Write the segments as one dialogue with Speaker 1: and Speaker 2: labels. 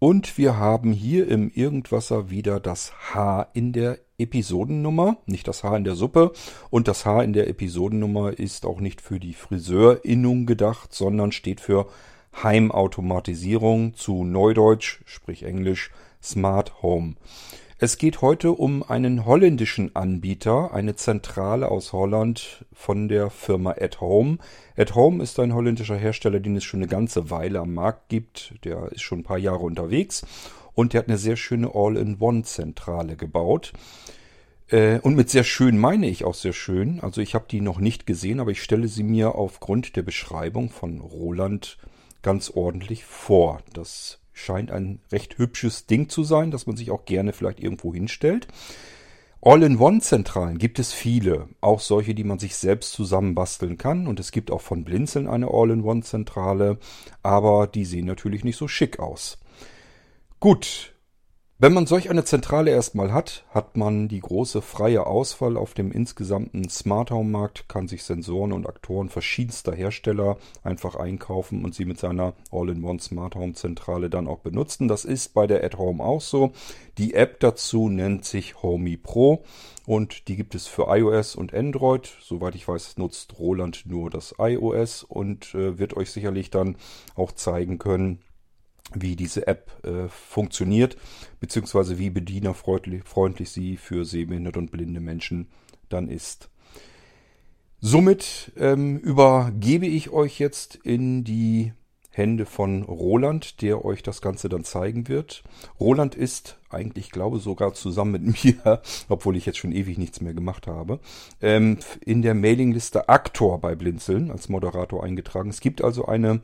Speaker 1: Und wir haben hier im Irgendwasser wieder das H in der Episodennummer, nicht das H in der Suppe. Und das H in der Episodennummer ist auch nicht für die Friseurinnung gedacht, sondern steht für Heimautomatisierung zu Neudeutsch, sprich Englisch, Smart Home. Es geht heute um einen holländischen Anbieter, eine Zentrale aus Holland von der Firma At Home. At Home ist ein holländischer Hersteller, den es schon eine ganze Weile am Markt gibt. Der ist schon ein paar Jahre unterwegs und der hat eine sehr schöne All-in-One-Zentrale gebaut. Äh, und mit sehr schön meine ich auch sehr schön. Also ich habe die noch nicht gesehen, aber ich stelle sie mir aufgrund der Beschreibung von Roland ganz ordentlich vor. Das scheint ein recht hübsches Ding zu sein, das man sich auch gerne vielleicht irgendwo hinstellt. All-in-One-Zentralen gibt es viele, auch solche, die man sich selbst zusammenbasteln kann. Und es gibt auch von Blinzeln eine All-in-One-Zentrale, aber die sehen natürlich nicht so schick aus. Gut, wenn man solch eine Zentrale erstmal hat, hat man die große freie Auswahl auf dem insgesamten Smart Home Markt, kann sich Sensoren und Aktoren verschiedenster Hersteller einfach einkaufen und sie mit seiner All-in-One Smart Home Zentrale dann auch benutzen. Das ist bei der At Home auch so. Die App dazu nennt sich Homey Pro und die gibt es für iOS und Android. Soweit ich weiß, nutzt Roland nur das iOS und äh, wird euch sicherlich dann auch zeigen können, wie diese App äh, funktioniert, beziehungsweise wie bedienerfreundlich freundlich sie für sehbehinderte und blinde Menschen dann ist. Somit ähm, übergebe ich euch jetzt in die Hände von Roland, der euch das Ganze dann zeigen wird. Roland ist eigentlich, glaube sogar zusammen mit mir, obwohl ich jetzt schon ewig nichts mehr gemacht habe, ähm, in der Mailingliste Aktor bei Blinzeln als Moderator eingetragen. Es gibt also eine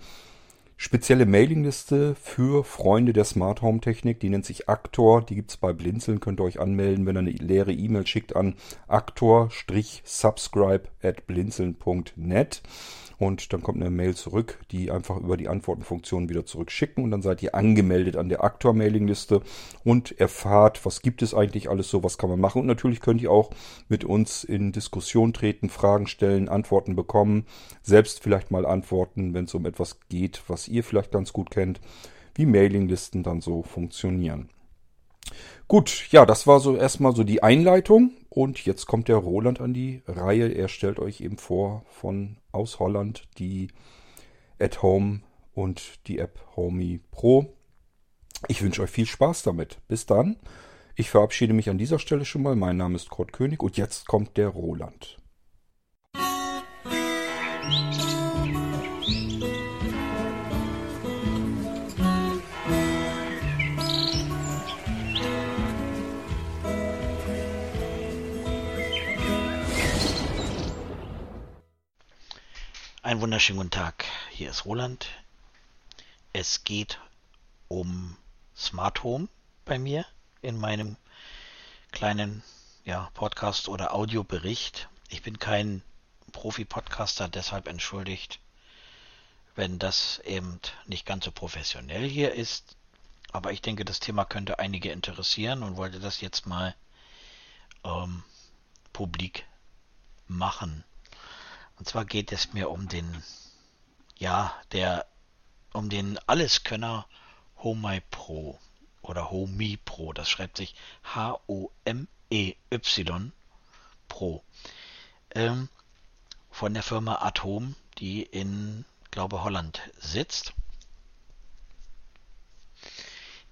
Speaker 1: spezielle Mailingliste für Freunde der Smart Home Technik. Die nennt sich Aktor. Die gibt's bei Blinzeln. Könnt ihr euch anmelden, wenn ihr eine leere E-Mail schickt an aktor-subscribe blinzeln.net und dann kommt eine Mail zurück, die einfach über die Antwortenfunktion wieder zurückschicken und dann seid ihr angemeldet an der Aktor-Mailingliste und erfahrt, was gibt es eigentlich alles so, was kann man machen und natürlich könnt ihr auch mit uns in Diskussion treten, Fragen stellen, Antworten bekommen, selbst vielleicht mal antworten, wenn es um etwas geht, was ihr vielleicht ganz gut kennt, wie Mailinglisten dann so funktionieren. Gut, ja, das war so erstmal so die Einleitung. Und jetzt kommt der Roland an die Reihe. Er stellt euch eben vor von aus Holland die At Home und die App Homey Pro. Ich wünsche euch viel Spaß damit. Bis dann. Ich verabschiede mich an dieser Stelle schon mal. Mein Name ist Kurt König und jetzt kommt der Roland. Musik
Speaker 2: Einen wunderschönen guten Tag. Hier ist Roland. Es geht um Smart Home bei mir in meinem kleinen ja, Podcast oder Audiobericht. Ich bin kein Profi-Podcaster, deshalb entschuldigt, wenn das eben nicht ganz so professionell hier ist. Aber ich denke, das Thema könnte einige interessieren und wollte das jetzt mal ähm, publik machen. Und zwar geht es mir um den, ja, der, um den Alleskönner Homey Pro oder Homey Pro. Das schreibt sich H-O-M-E-Y Pro. Ähm, von der Firma Atom, die in, glaube Holland sitzt.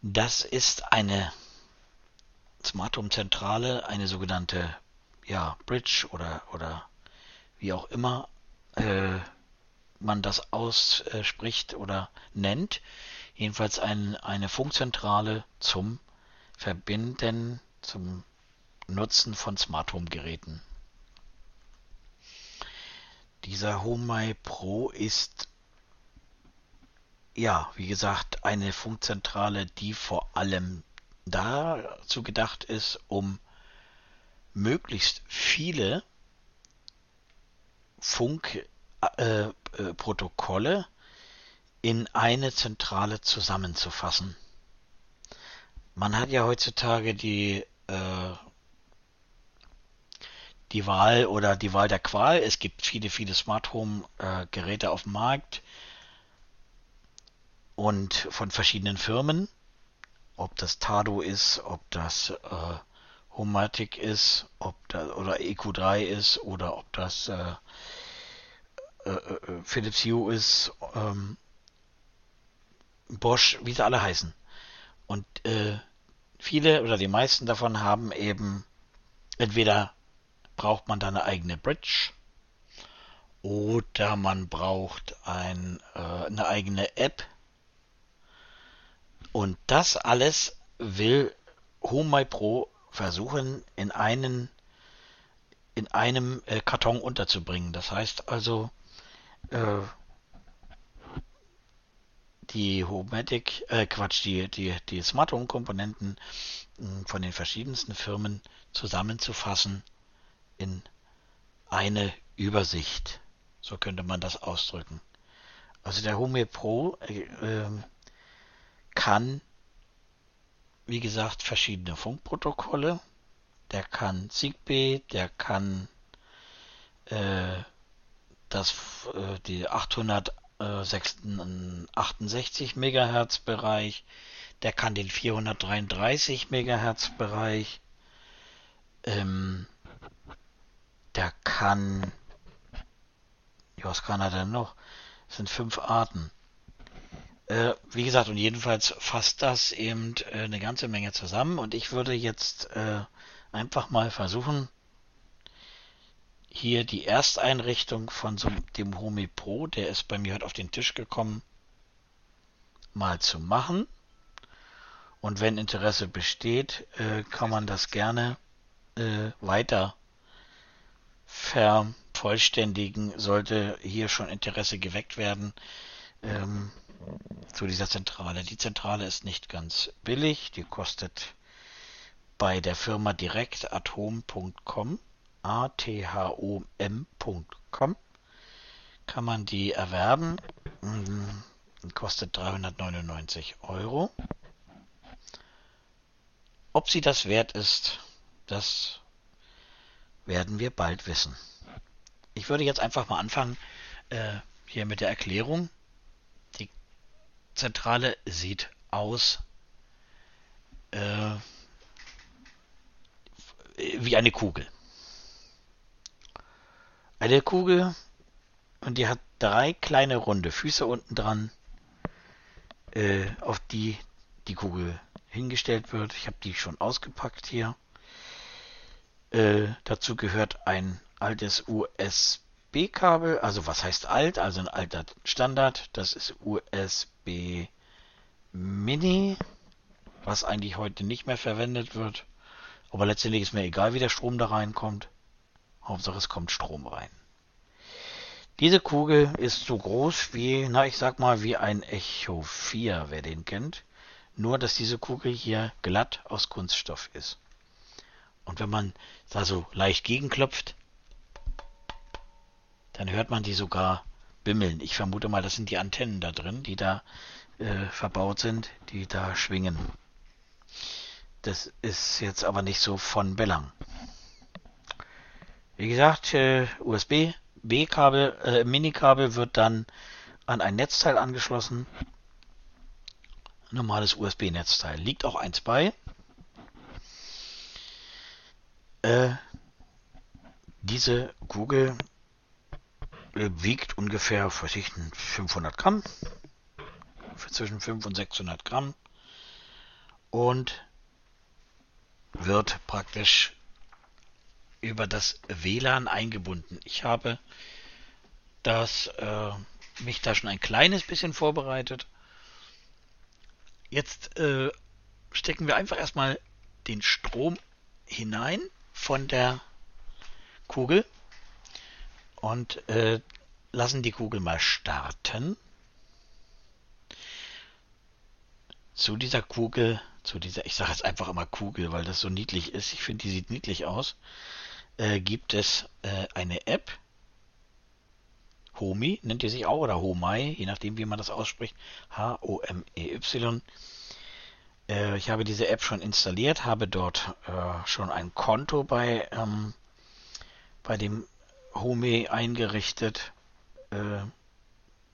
Speaker 2: Das ist eine Smart Home Zentrale, eine sogenannte ja, Bridge oder, oder wie auch immer äh, man das ausspricht oder nennt. Jedenfalls ein, eine Funkzentrale zum Verbinden, zum Nutzen von Smart Home Geräten. Dieser HomeMy Pro ist ja, wie gesagt, eine Funkzentrale, die vor allem dazu gedacht ist, um möglichst viele Funkprotokolle äh, in eine Zentrale zusammenzufassen. Man hat ja heutzutage die äh, die Wahl oder die Wahl der Qual. Es gibt viele, viele Smart Home äh, Geräte auf dem Markt und von verschiedenen Firmen. ob das Tado ist, ob das äh, Homatic ist, ob das oder EQ3 ist oder ob das äh, äh, äh, Philips Hue ist, ähm, Bosch, wie sie alle heißen. Und äh, viele oder die meisten davon haben eben entweder braucht man da eine eigene Bridge oder man braucht ein, äh, eine eigene App. Und das alles will HomeMy Pro versuchen in einen in einem äh, Karton unterzubringen. Das heißt also, äh, die Homematic, äh, Quatsch, die, die, die Smart Home Komponenten hm, von den verschiedensten Firmen zusammenzufassen in eine Übersicht. So könnte man das ausdrücken. Also der Home Pro äh, äh, kann, wie gesagt, verschiedene Funkprotokolle. Der kann Zigbee, der kann äh, das, äh, die 868 Megahertz Bereich, der kann den 433 Megahertz Bereich, ähm, der kann ja, was kann er denn noch? Das sind fünf Arten. Äh, wie gesagt, und jedenfalls fasst das eben äh, eine ganze Menge zusammen. Und ich würde jetzt äh, einfach mal versuchen, hier die Ersteinrichtung von so dem Homi Pro, der ist bei mir heute auf den Tisch gekommen, mal zu machen. Und wenn Interesse besteht, äh, kann man das gerne äh, weiter ver vervollständigen, sollte hier schon Interesse geweckt werden ähm, zu dieser Zentrale. Die Zentrale ist nicht ganz billig, die kostet bei der Firma direkt atom.com, a-t-h-o-m.com, kann man die erwerben. Mhm. Kostet 399 Euro. Ob sie das wert ist, das werden wir bald wissen. Ich würde jetzt einfach mal anfangen äh, hier mit der Erklärung. Die Zentrale sieht aus äh, wie eine Kugel. Eine Kugel und die hat drei kleine runde Füße unten dran, äh, auf die die Kugel hingestellt wird. Ich habe die schon ausgepackt hier. Äh, dazu gehört ein altes USB-Kabel. Also was heißt alt? Also ein alter Standard. Das ist USB Mini, was eigentlich heute nicht mehr verwendet wird. Aber letztendlich ist mir egal, wie der Strom da reinkommt. Hauptsache es kommt Strom rein. Diese Kugel ist so groß wie, na ich sag mal, wie ein Echo 4, wer den kennt. Nur, dass diese Kugel hier glatt aus Kunststoff ist. Und wenn man da so leicht gegenklopft, dann hört man die sogar bimmeln. Ich vermute mal, das sind die Antennen da drin, die da äh, verbaut sind, die da schwingen. Das ist jetzt aber nicht so von Belang. Wie gesagt, äh, USB B-Kabel, äh, Mini-Kabel wird dann an ein Netzteil angeschlossen. Normales USB-Netzteil. Liegt auch eins bei. Äh, diese Kugel äh, wiegt ungefähr, weiß ich, 500 Gramm. Zwischen 500 und 600 Gramm. Und wird praktisch über das WLAN eingebunden. Ich habe das, äh, mich da schon ein kleines bisschen vorbereitet. Jetzt äh, stecken wir einfach erstmal den Strom hinein von der Kugel und äh, lassen die Kugel mal starten. Zu dieser Kugel, zu dieser, ich sage jetzt einfach immer Kugel, weil das so niedlich ist. Ich finde, die sieht niedlich aus. Äh, gibt es äh, eine App. Homi nennt die sich auch oder Homai, je nachdem wie man das ausspricht. H-O-M-E-Y. Äh, ich habe diese App schon installiert, habe dort äh, schon ein Konto bei, ähm, bei dem Home eingerichtet, äh,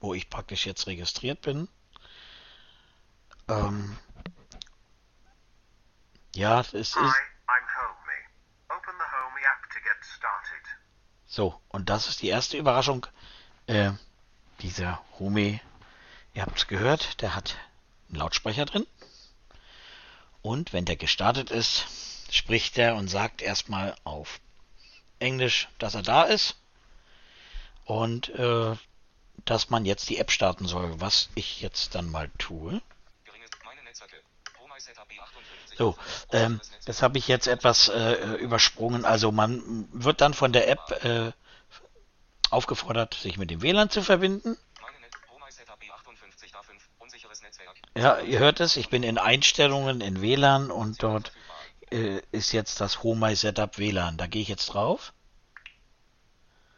Speaker 2: wo ich praktisch jetzt registriert bin. Ähm, Ja, es ist.
Speaker 3: Hi, I'm Homey. Open the Homey app to get started.
Speaker 2: So, und das ist die erste Überraschung. Äh, dieser Home, ihr habt es gehört, der hat einen Lautsprecher drin. Und wenn der gestartet ist, spricht er und sagt erstmal auf Englisch, dass er da ist. Und äh, dass man jetzt die App starten soll, was ich jetzt dann mal tue. So, ähm, das habe ich jetzt etwas äh, übersprungen. Also man wird dann von der App äh, aufgefordert, sich mit dem WLAN zu verbinden. Ja, ihr hört es, ich bin in Einstellungen in WLAN und dort äh, ist jetzt das Home Setup WLAN. Da gehe ich jetzt drauf.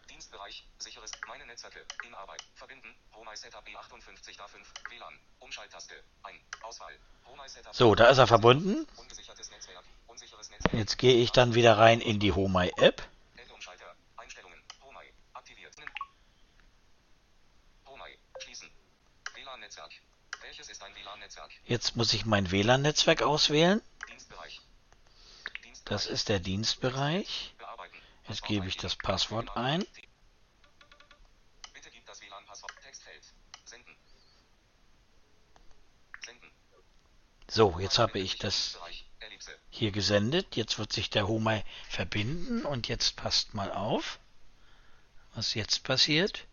Speaker 4: Dienstbereich, sicheres, meine Netzwerke, in Arbeit, verbinden, Home Setup B58 da5, WLAN, Umschalttaste, ein, Auswahl, Home Setup.
Speaker 2: So, da ist er verbunden. Jetzt gehe ich dann wieder rein in die Home App.
Speaker 4: Umschalter, Einstellungen, Home aktiviert. Home schließen. WLAN-Netzwerk. Welches ist ein WLAN-Netzwerk?
Speaker 2: Jetzt muss ich mein WLAN-Netzwerk auswählen. Das ist der Dienstbereich. Jetzt gebe ich das Passwort ein. So, jetzt habe ich das hier gesendet. Jetzt wird sich der Home verbinden und jetzt passt mal auf, was jetzt passiert.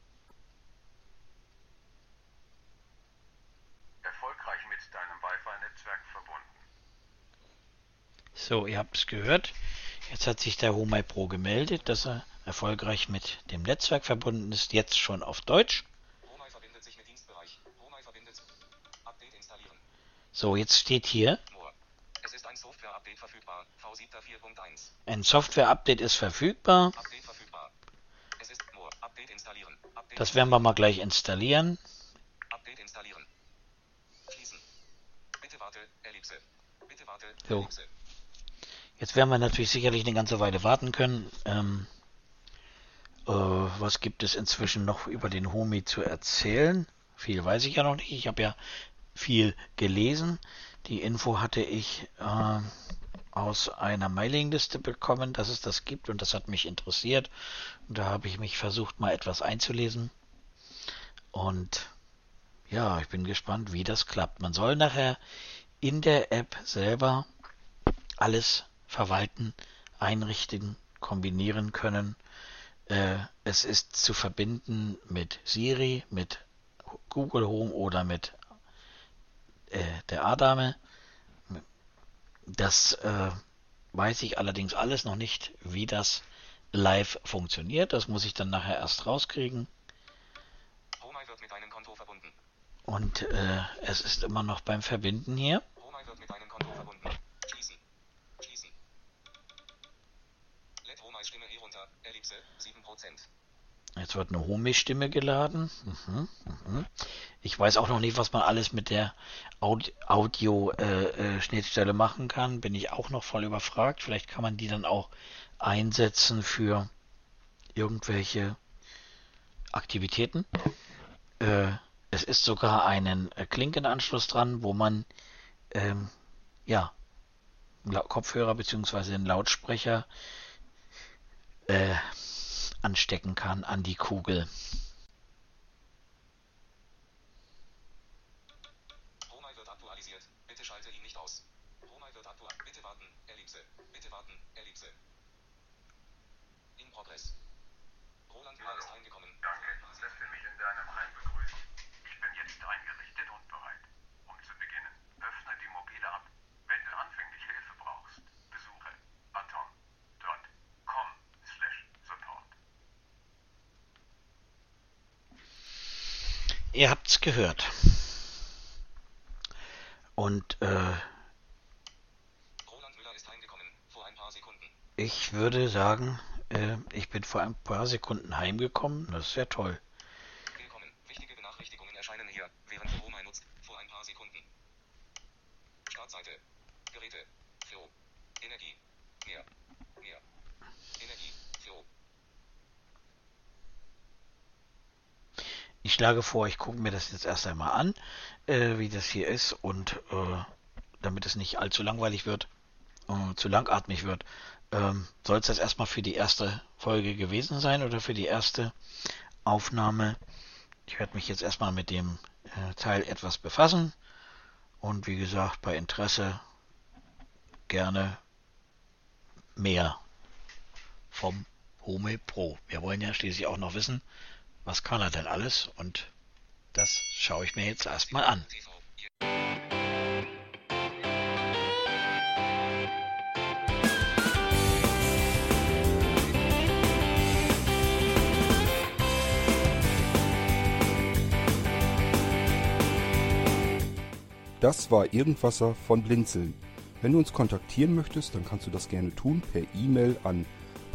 Speaker 3: Erfolgreich mit deinem Wi-Fi-Netzwerk verbunden.
Speaker 2: So, ihr habt es gehört. Jetzt hat sich der Home Pro gemeldet, dass er erfolgreich mit dem Netzwerk verbunden ist. Jetzt schon auf Deutsch. So, jetzt steht hier,
Speaker 4: ein Software-Update verfügbar. V7 4.1.
Speaker 2: ein Software-Update ist verfügbar. Das werden wir mal gleich installieren. So. Jetzt werden wir natürlich sicherlich eine ganze Weile warten können. Ähm, äh, was gibt es inzwischen noch über den Homie zu erzählen? Viel weiß ich ja noch nicht. Ich habe ja viel gelesen. Die Info hatte ich äh, aus einer Mailingliste bekommen, dass es das gibt und das hat mich interessiert. Und da habe ich mich versucht, mal etwas einzulesen. Und ja, ich bin gespannt, wie das klappt. Man soll nachher in der App selber alles verwalten, einrichten, kombinieren können. Äh, es ist zu verbinden mit Siri, mit Google Home oder mit äh, der A-Dame. Das äh, weiß ich allerdings alles noch nicht, wie das live funktioniert. Das muss ich dann nachher erst rauskriegen. Und äh, es ist immer noch beim Verbinden hier.
Speaker 4: Schließen. Schließen. Herunter. Ellipse 7%.
Speaker 2: Jetzt wird eine Home-Stimme geladen. Mhm, mhm. Ich weiß auch noch nicht, was man alles mit der Audio-Schnittstelle machen kann. Bin ich auch noch voll überfragt. Vielleicht kann man die dann auch einsetzen für irgendwelche Aktivitäten. Äh, es ist sogar einen äh, Klinkenanschluss dran, wo man ähm, ja Kopfhörer bzw. den Lautsprecher äh, anstecken kann an die Kugel.
Speaker 4: Home wird aktualisiert. Bitte schalte ihn nicht aus. Home wird aktualisiert. Bitte warten. Ellipse. Bitte warten. Ellipse. In progress. Roland Müller ist eingekommen.
Speaker 3: Danke, dass wir mich in deinem Heim begrüßen. Ich bin jetzt eingerichtet und bereit. Um zu beginnen, öffne die mobile App. Wenn du anfänglich Hilfe brauchst, besuche atom.com slash support.
Speaker 2: Ihr habt's gehört. Und äh,
Speaker 4: Roland Müller ist heimgekommen. Vor ein paar Sekunden.
Speaker 2: ich würde sagen, äh, ich bin vor ein paar Sekunden heimgekommen. Das ist ja toll.
Speaker 4: Willkommen. Wichtige Benachrichtigungen erscheinen hier, während du Home nutzt. Vor ein paar Sekunden. Startseite. Geräte. Flow. Energie. Mehr. Mehr. Energie. Flow.
Speaker 2: Ich schlage vor, ich gucke mir das jetzt erst einmal an, äh, wie das hier ist und äh, damit es nicht allzu langweilig wird. äh, zu langatmig wird, ähm, soll es das erstmal für die erste Folge gewesen sein oder für die erste Aufnahme. Ich werde mich jetzt erstmal mit dem äh, Teil etwas befassen und wie gesagt, bei Interesse gerne mehr vom Home Pro. Wir wollen ja schließlich auch noch wissen, was kann er denn alles und das schaue ich mir jetzt erstmal an.
Speaker 1: Das war Irgendwasser von Blinzeln. Wenn du uns kontaktieren möchtest, dann kannst du das gerne tun per E-Mail an